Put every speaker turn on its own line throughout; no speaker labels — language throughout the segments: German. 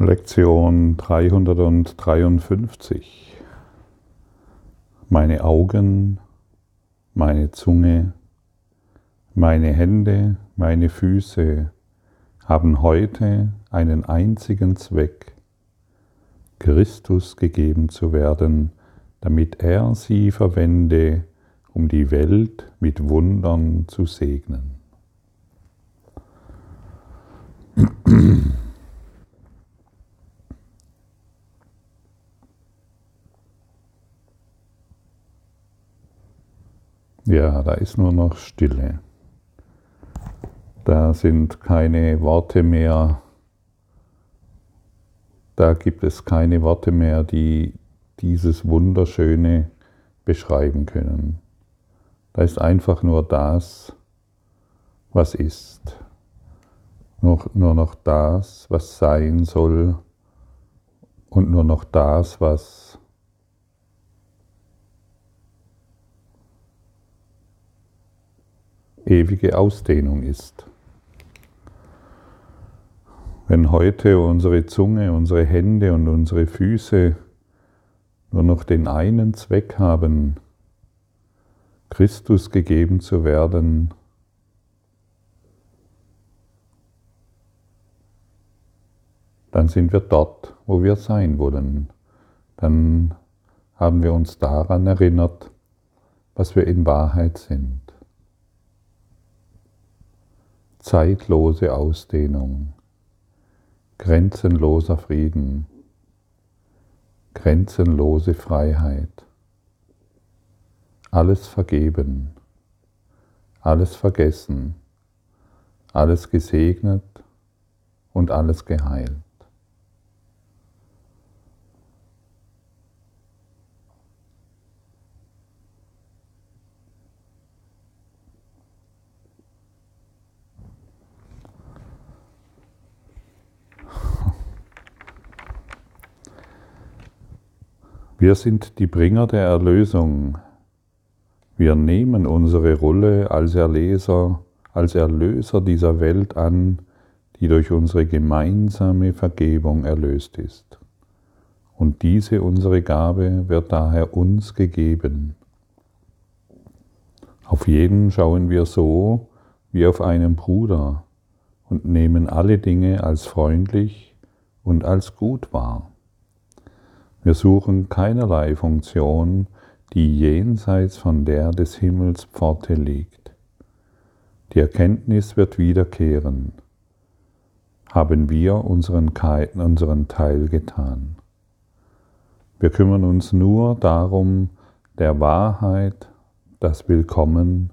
Lektion 353. Meine Augen, meine Zunge, meine Hände, meine Füße haben heute einen einzigen Zweck, Christus gegeben zu werden, damit er sie verwende, um die Welt mit Wundern zu segnen. Ja, da ist nur noch Stille. Da sind keine Worte mehr. Da gibt es keine Worte mehr, die dieses Wunderschöne beschreiben können. Da ist einfach nur das, was ist. Nur, nur noch das, was sein soll und nur noch das, was ewige Ausdehnung ist. Wenn heute unsere Zunge, unsere Hände und unsere Füße nur noch den einen Zweck haben, Christus gegeben zu werden, dann sind wir dort, wo wir sein wollen. Dann haben wir uns daran erinnert, was wir in Wahrheit sind. Zeitlose Ausdehnung, grenzenloser Frieden, grenzenlose Freiheit, alles vergeben, alles vergessen, alles gesegnet und alles geheilt. Wir sind die Bringer der Erlösung. Wir nehmen unsere Rolle als Erleser, als Erlöser dieser Welt an, die durch unsere gemeinsame Vergebung erlöst ist. Und diese unsere Gabe wird daher uns gegeben. Auf jeden schauen wir so wie auf einen Bruder und nehmen alle Dinge als freundlich und als gut wahr. Wir suchen keinerlei Funktion, die jenseits von der des Himmels Pforte liegt. Die Erkenntnis wird wiederkehren. Haben wir unseren, Teil getan. Wir kümmern uns nur darum, der Wahrheit das Willkommen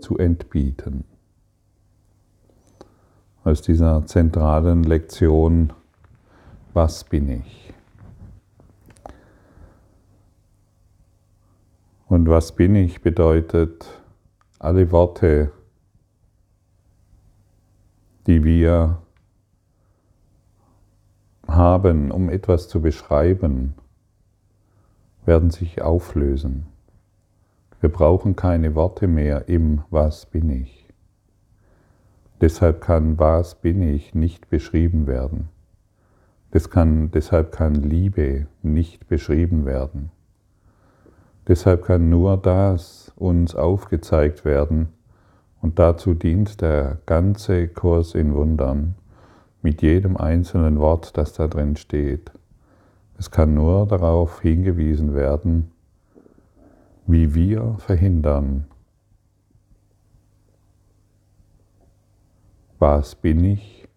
zu entbieten. Aus dieser zentralen Lektion, was bin ich? Und was bin ich bedeutet, alle Worte, die wir haben, um etwas zu beschreiben, werden sich auflösen. Wir brauchen keine Worte mehr im Was bin ich. Deshalb kann Was bin ich nicht beschrieben werden. Kann, deshalb kann Liebe nicht beschrieben werden. Deshalb kann nur das uns aufgezeigt werden. Und dazu dient der ganze Kurs in Wundern mit jedem einzelnen Wort, das da drin steht. Es kann nur darauf hingewiesen werden, wie wir verhindern, was bin ich,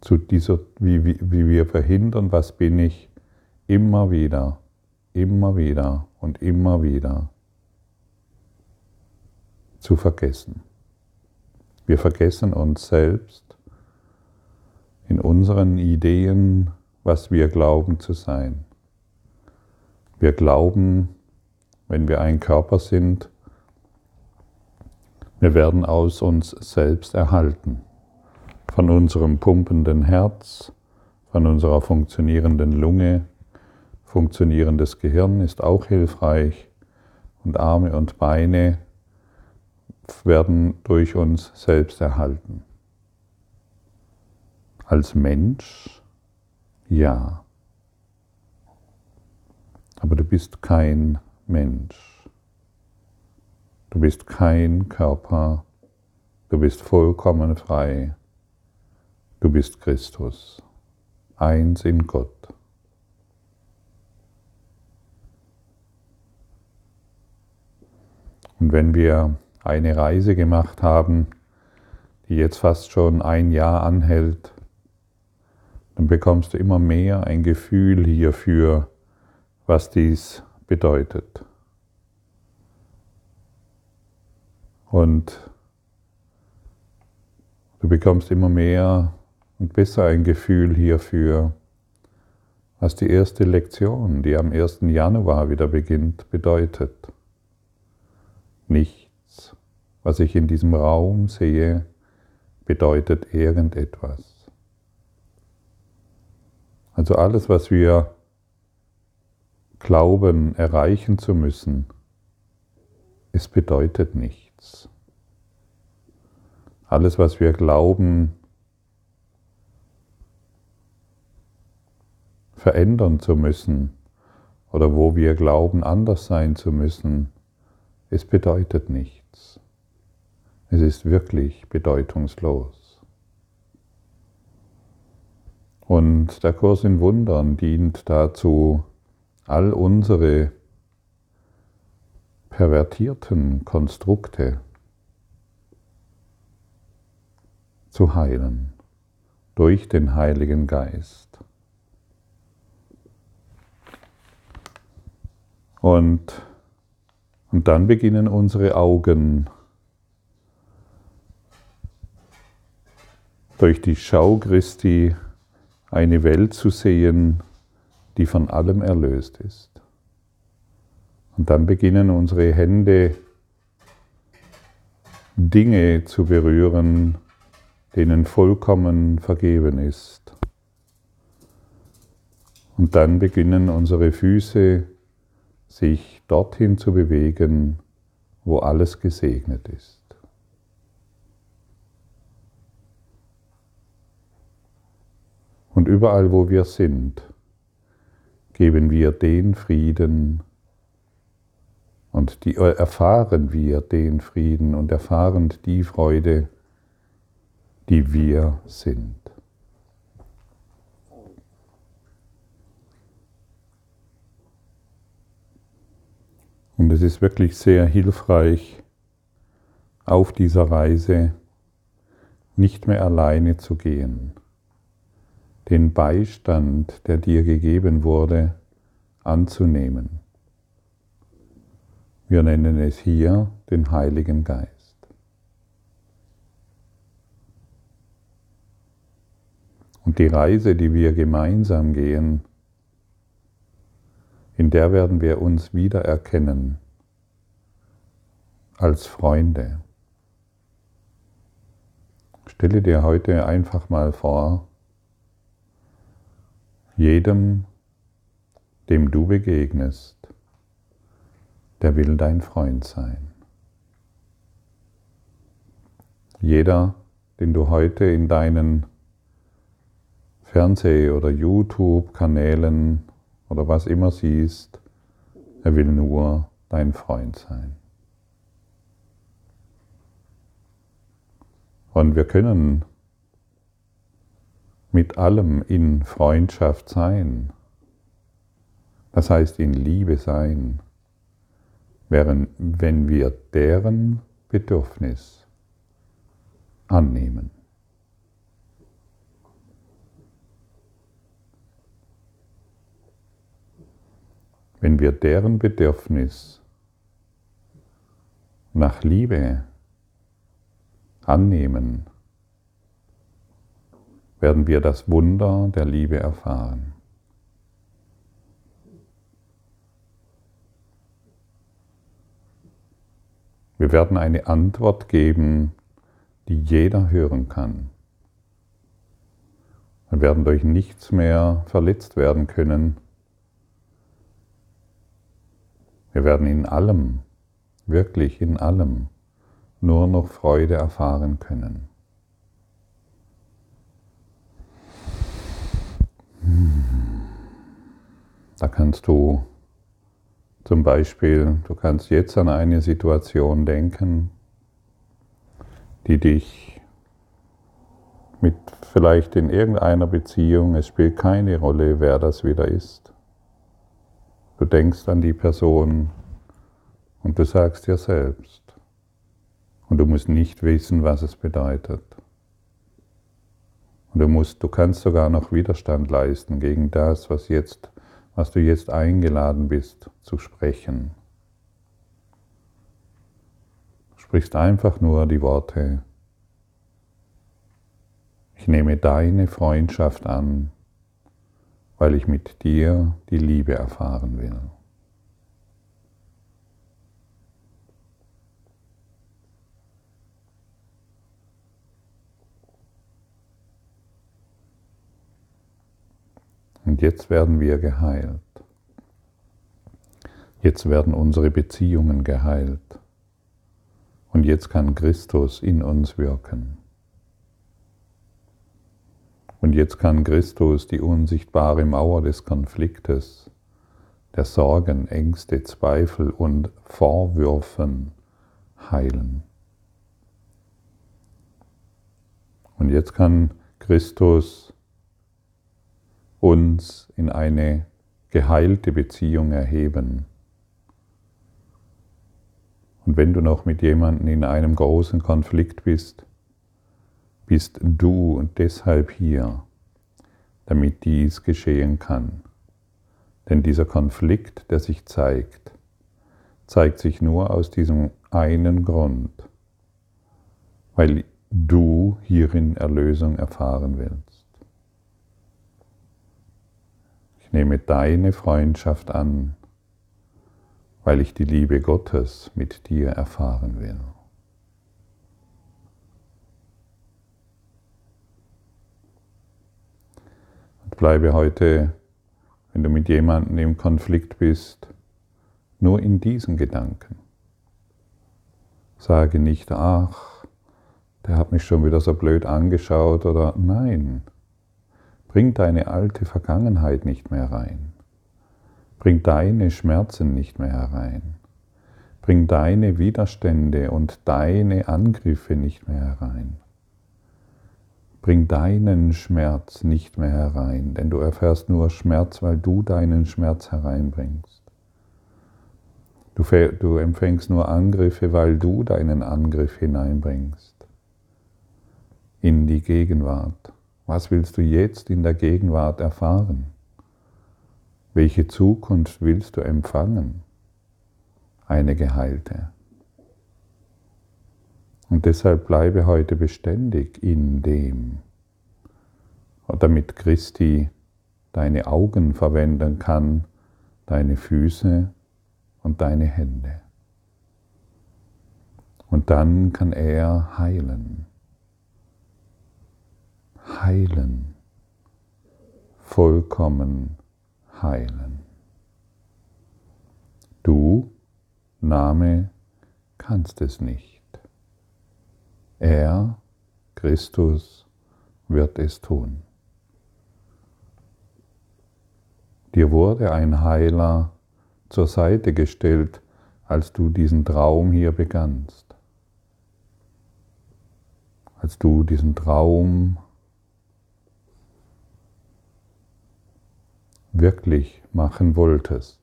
zu dieser, wie, wie, wie wir verhindern, was bin ich, immer wieder, immer wieder und immer wieder zu vergessen. Wir vergessen uns selbst in unseren Ideen, was wir glauben zu sein. Wir glauben, wenn wir ein Körper sind, wir werden aus uns selbst erhalten, von unserem pumpenden Herz, von unserer funktionierenden Lunge, Funktionierendes Gehirn ist auch hilfreich und Arme und Beine werden durch uns selbst erhalten. Als Mensch Ja. Aber du bist kein Mensch. Du bist kein Körper. Du bist vollkommen frei. Du bist Christus. Eins in Gott. Und wenn wir eine Reise gemacht haben, die jetzt fast schon ein Jahr anhält, dann bekommst du immer mehr ein Gefühl hierfür, was dies bedeutet. Und du bekommst immer mehr und besser ein Gefühl hierfür, was die erste Lektion, die am 1. Januar wieder beginnt, bedeutet. Nichts, was ich in diesem Raum sehe, bedeutet irgendetwas. Also alles, was wir glauben erreichen zu müssen, es bedeutet nichts. Alles, was wir glauben verändern zu müssen oder wo wir glauben anders sein zu müssen, es bedeutet nichts. Es ist wirklich bedeutungslos. Und der Kurs in Wundern dient dazu, all unsere pervertierten Konstrukte zu heilen durch den Heiligen Geist. Und, und dann beginnen unsere Augen durch die Schau Christi eine Welt zu sehen, die von allem erlöst ist. Und dann beginnen unsere Hände Dinge zu berühren, denen vollkommen vergeben ist. Und dann beginnen unsere Füße sich dorthin zu bewegen, wo alles gesegnet ist. Und überall, wo wir sind, geben wir den Frieden und die, erfahren wir den Frieden und erfahren die Freude, die wir sind. Und es ist wirklich sehr hilfreich, auf dieser Reise nicht mehr alleine zu gehen den Beistand, der dir gegeben wurde, anzunehmen. Wir nennen es hier den Heiligen Geist. Und die Reise, die wir gemeinsam gehen, in der werden wir uns wiedererkennen als Freunde. Stelle dir heute einfach mal vor, jedem, dem du begegnest, der will dein Freund sein. Jeder, den du heute in deinen Fernseh- oder YouTube-Kanälen oder was immer siehst, er will nur dein Freund sein. Und wir können mit allem in Freundschaft sein. Das heißt in Liebe sein, während wenn wir deren Bedürfnis annehmen. Wenn wir deren Bedürfnis nach Liebe annehmen, werden wir das Wunder der Liebe erfahren. Wir werden eine Antwort geben, die jeder hören kann. Wir werden durch nichts mehr verletzt werden können. Wir werden in allem, wirklich in allem, nur noch Freude erfahren können. Hmm. Da kannst du zum Beispiel, du kannst jetzt an eine Situation denken, die dich mit vielleicht in irgendeiner Beziehung, es spielt keine Rolle, wer das wieder ist. Du denkst an die Person und du sagst dir selbst. Und du musst nicht wissen, was es bedeutet. Und du musst, du kannst sogar noch Widerstand leisten gegen das, was jetzt, was du jetzt eingeladen bist zu sprechen. Du sprichst einfach nur die Worte. Ich nehme deine Freundschaft an, weil ich mit dir die Liebe erfahren will. Und jetzt werden wir geheilt. Jetzt werden unsere Beziehungen geheilt. Und jetzt kann Christus in uns wirken. Und jetzt kann Christus die unsichtbare Mauer des Konfliktes, der Sorgen, Ängste, Zweifel und Vorwürfen heilen. Und jetzt kann Christus uns in eine geheilte Beziehung erheben. Und wenn du noch mit jemandem in einem großen Konflikt bist, bist du deshalb hier, damit dies geschehen kann. Denn dieser Konflikt, der sich zeigt, zeigt sich nur aus diesem einen Grund, weil du hierin Erlösung erfahren willst. Nehme deine Freundschaft an, weil ich die Liebe Gottes mit dir erfahren will. Und bleibe heute, wenn du mit jemandem im Konflikt bist, nur in diesen Gedanken. Sage nicht, ach, der hat mich schon wieder so blöd angeschaut oder nein. Bring deine alte Vergangenheit nicht mehr rein. Bring deine Schmerzen nicht mehr herein. Bring deine Widerstände und deine Angriffe nicht mehr herein. Bring deinen Schmerz nicht mehr herein, denn du erfährst nur Schmerz, weil du deinen Schmerz hereinbringst. Du, du empfängst nur Angriffe, weil du deinen Angriff hineinbringst in die Gegenwart. Was willst du jetzt in der Gegenwart erfahren? Welche Zukunft willst du empfangen? Eine geheilte. Und deshalb bleibe heute beständig in dem, damit Christi deine Augen verwenden kann, deine Füße und deine Hände. Und dann kann er heilen heilen, vollkommen heilen. Du, Name, kannst es nicht. Er, Christus, wird es tun. Dir wurde ein Heiler zur Seite gestellt, als du diesen Traum hier begannst. Als du diesen Traum wirklich machen wolltest.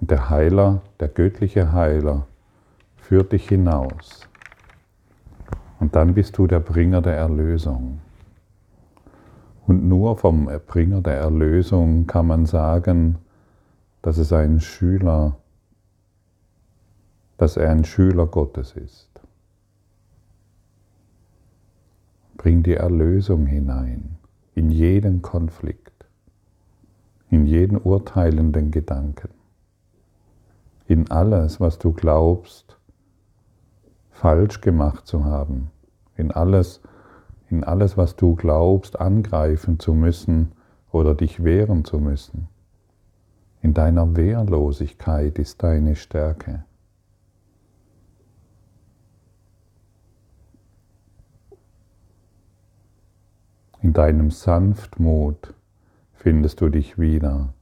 Und der Heiler, der göttliche Heiler, führt dich hinaus. Und dann bist du der Bringer der Erlösung. Und nur vom Bringer der Erlösung kann man sagen, dass es ein Schüler, dass er ein Schüler Gottes ist. Bring die Erlösung hinein in jeden Konflikt in jeden urteilenden Gedanken, in alles, was du glaubst, falsch gemacht zu haben, in alles, in alles, was du glaubst, angreifen zu müssen oder dich wehren zu müssen. In deiner Wehrlosigkeit ist deine Stärke. In deinem Sanftmut findest du dich wieder.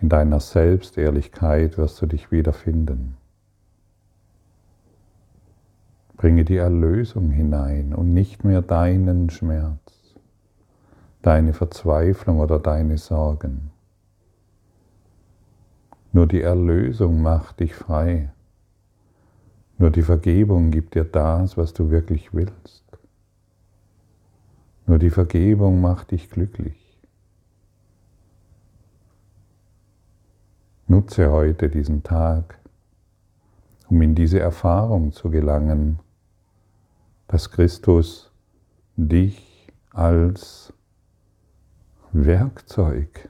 In deiner Selbstehrlichkeit wirst du dich wiederfinden. Bringe die Erlösung hinein und nicht mehr deinen Schmerz, deine Verzweiflung oder deine Sorgen. Nur die Erlösung macht dich frei. Nur die Vergebung gibt dir das, was du wirklich willst. Nur die Vergebung macht dich glücklich. Nutze heute diesen Tag, um in diese Erfahrung zu gelangen, dass Christus dich als Werkzeug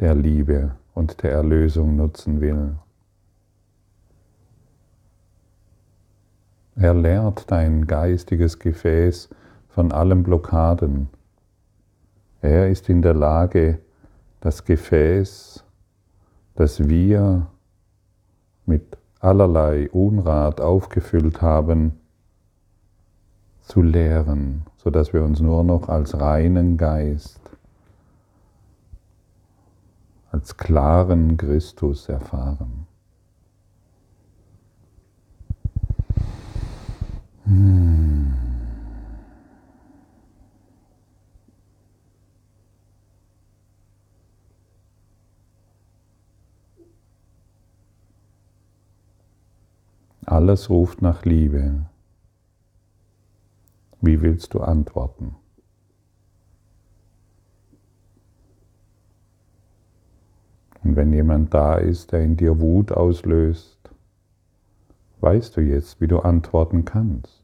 der Liebe und der Erlösung nutzen will. Er leert dein geistiges Gefäß von allen Blockaden. Er ist in der Lage, das Gefäß das wir mit allerlei Unrat aufgefüllt haben, zu leeren, sodass wir uns nur noch als reinen Geist, als klaren Christus erfahren. Hmm. Alles ruft nach Liebe. Wie willst du antworten? Und wenn jemand da ist, der in dir Wut auslöst, weißt du jetzt, wie du antworten kannst.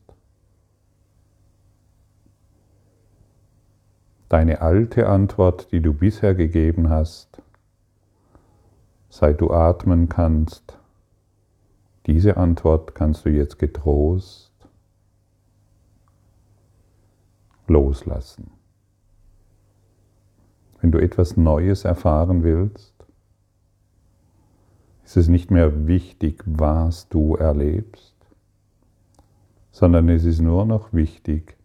Deine alte Antwort, die du bisher gegeben hast, seit du atmen kannst, diese Antwort kannst du jetzt getrost loslassen. Wenn du etwas Neues erfahren willst, ist es nicht mehr wichtig, was du erlebst, sondern es ist nur noch wichtig,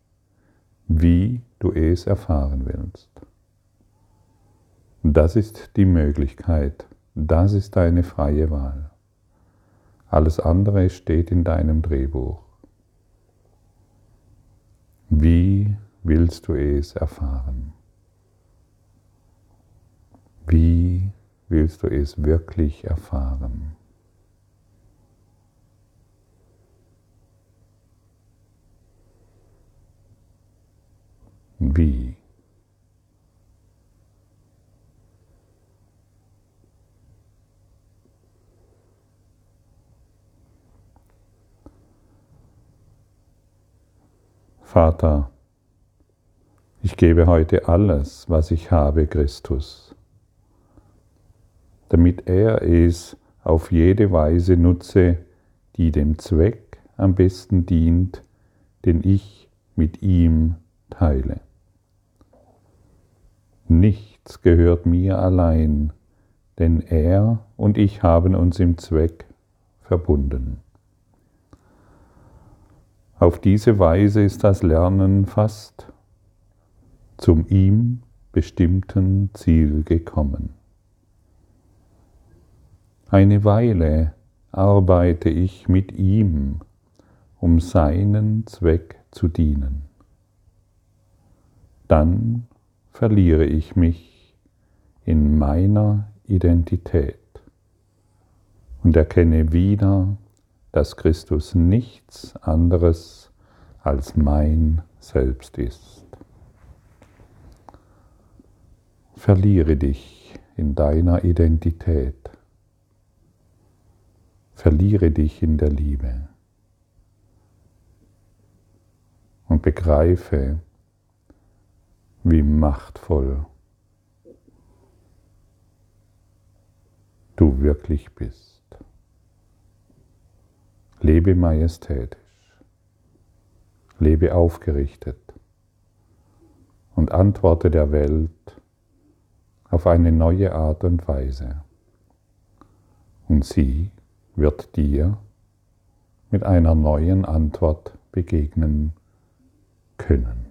wie du es erfahren willst. Das ist die Möglichkeit, das ist deine freie Wahl. Alles andere steht in deinem Drehbuch. Wie willst du es erfahren? Wie willst du es wirklich erfahren? Wie? Vater, ich gebe heute alles, was ich habe, Christus, damit er es auf jede Weise nutze, die dem Zweck am besten dient, den ich mit ihm teile. Nichts gehört mir allein, denn er und ich haben uns im Zweck verbunden. Auf diese Weise ist das Lernen fast zum ihm bestimmten Ziel gekommen. Eine Weile arbeite ich mit ihm, um seinen Zweck zu dienen. Dann verliere ich mich in meiner Identität und erkenne wieder, dass Christus nichts anderes als mein Selbst ist. Verliere dich in deiner Identität. Verliere dich in der Liebe. Und begreife, wie machtvoll du wirklich bist. Lebe majestätisch, lebe aufgerichtet und antworte der Welt auf eine neue Art und Weise. Und sie wird dir mit einer neuen Antwort begegnen können.